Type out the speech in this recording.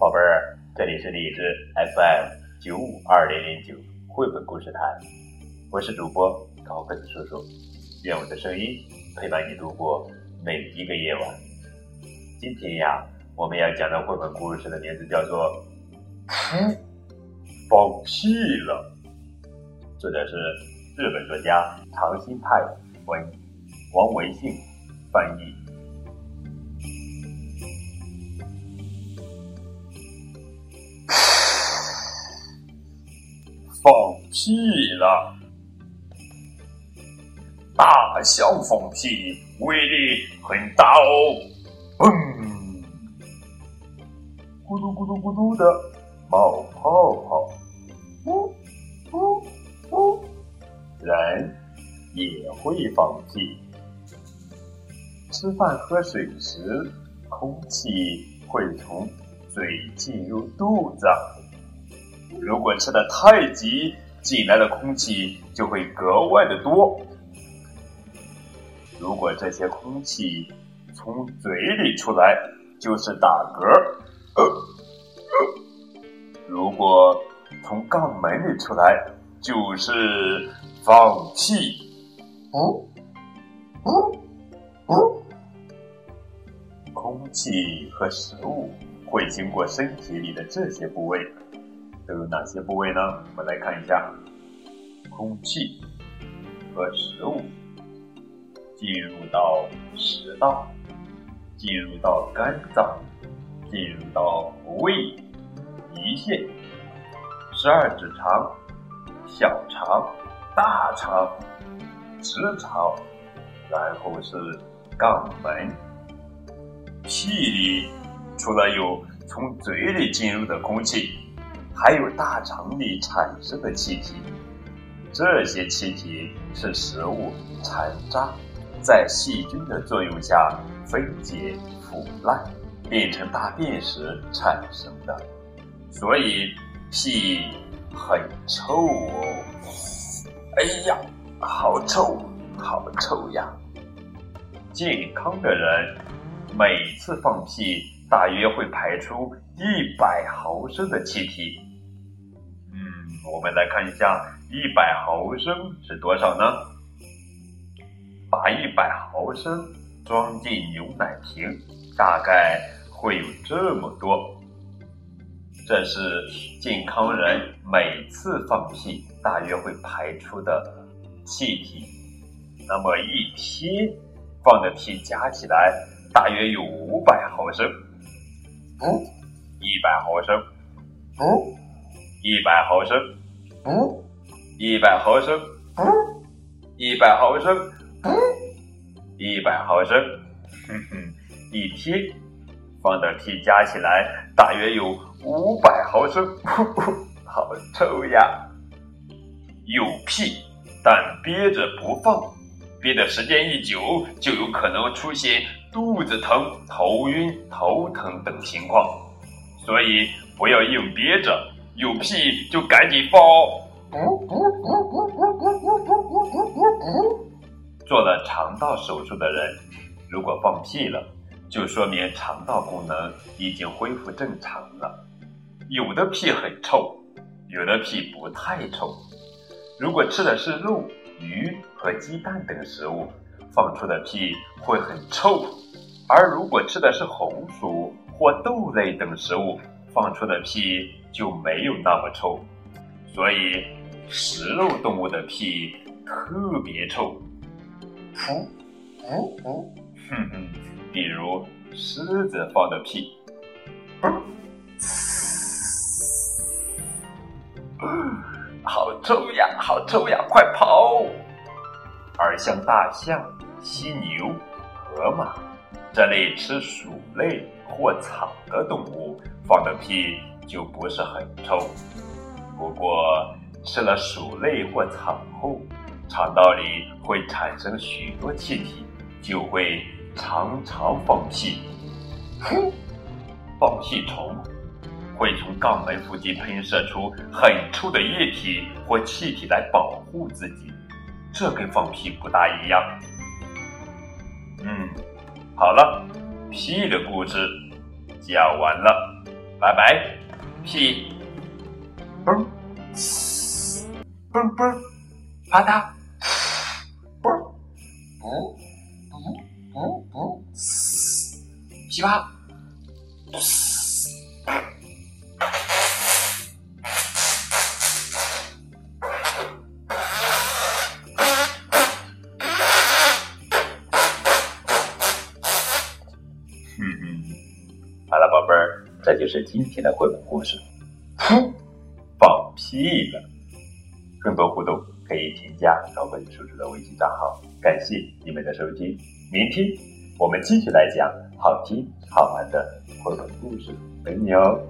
宝贝儿，这里是荔枝 FM 九五二零零九绘本故事台，我是主播高个子叔叔，愿我的声音陪伴你度过每一个夜晚。今天呀，我们要讲的绘本故事的名字叫做《放屁了》，作者是日本作家长新太文，王维信翻译。放屁了！大象放屁威力很大哦，嗯，咕嘟咕嘟咕嘟的冒泡泡，呜呜呜，人也会放屁。吃饭喝水时，空气会从嘴进入肚子。如果吃的太急，进来的空气就会格外的多。如果这些空气从嘴里出来，就是打嗝；如果从肛门里出来，就是放屁。呜呜呜！空气和食物会经过身体里的这些部位。都有哪些部位呢？我们来看一下：空气和食物。进入到食道，进入到肝脏，进入到胃、胰腺、十二指肠、小肠、大肠、直肠，然后是肛门。屁里除了有从嘴里进入的空气。还有大肠里产生的气体，这些气体是食物残渣在细菌的作用下分解腐烂变成大便时产生的，所以屁很臭哦！哎呀，好臭，好臭呀！健康的人每次放屁大约会排出一百毫升的气体。嗯我们来看一下，一百毫升是多少呢？把一百毫升装进牛奶瓶，大概会有这么多。这是健康人每次放屁大约会排出的气体。那么一天放的屁加起来大约有五百毫升。不，一百毫升。不。一百毫升，不，一百毫升，不，一百毫升，不，一百毫升，哼哼，一天放的屁加起来大约有五百毫升，呼呼，好臭呀！有屁，但憋着不放，憋的时间一久，就有可能出现肚子疼、头晕、头疼等情况，所以不要硬憋着。有屁就赶紧放！做了肠道手术的人，如果放屁了，就说明肠道功能已经恢复正常了。有的屁很臭，有的屁不太臭。如果吃的是肉、鱼和鸡蛋等食物，放出的屁会很臭；而如果吃的是红薯或豆类等食物，放出的屁。就没有那么臭，所以食肉动物的屁特别臭。噗噗噗，哼哼，比如狮子放的屁，好臭呀，好臭呀，快跑！而像大象、犀牛、河马这类吃鼠类或草的动物放的屁。就不是很臭，不过吃了鼠类或草后，肠道里会产生许多气体，就会常常放屁。哼，放屁虫会从肛门附近喷射出很臭的液体或气体来保护自己，这跟放屁不大一样。嗯，好了，屁的故事讲完了。拜拜，屁，嘣，嘶，嘣嘣，啪嗒，嘣，嘣，嘣嘣嘣，嘶，噼啪，好了，宝贝儿，这就是今天的绘本故事。噗，放屁了！更多互动可以添加高本叔叔的微信账号。感谢你们的收听，明天我们继续来讲好听好玩的绘本故事，等你哦。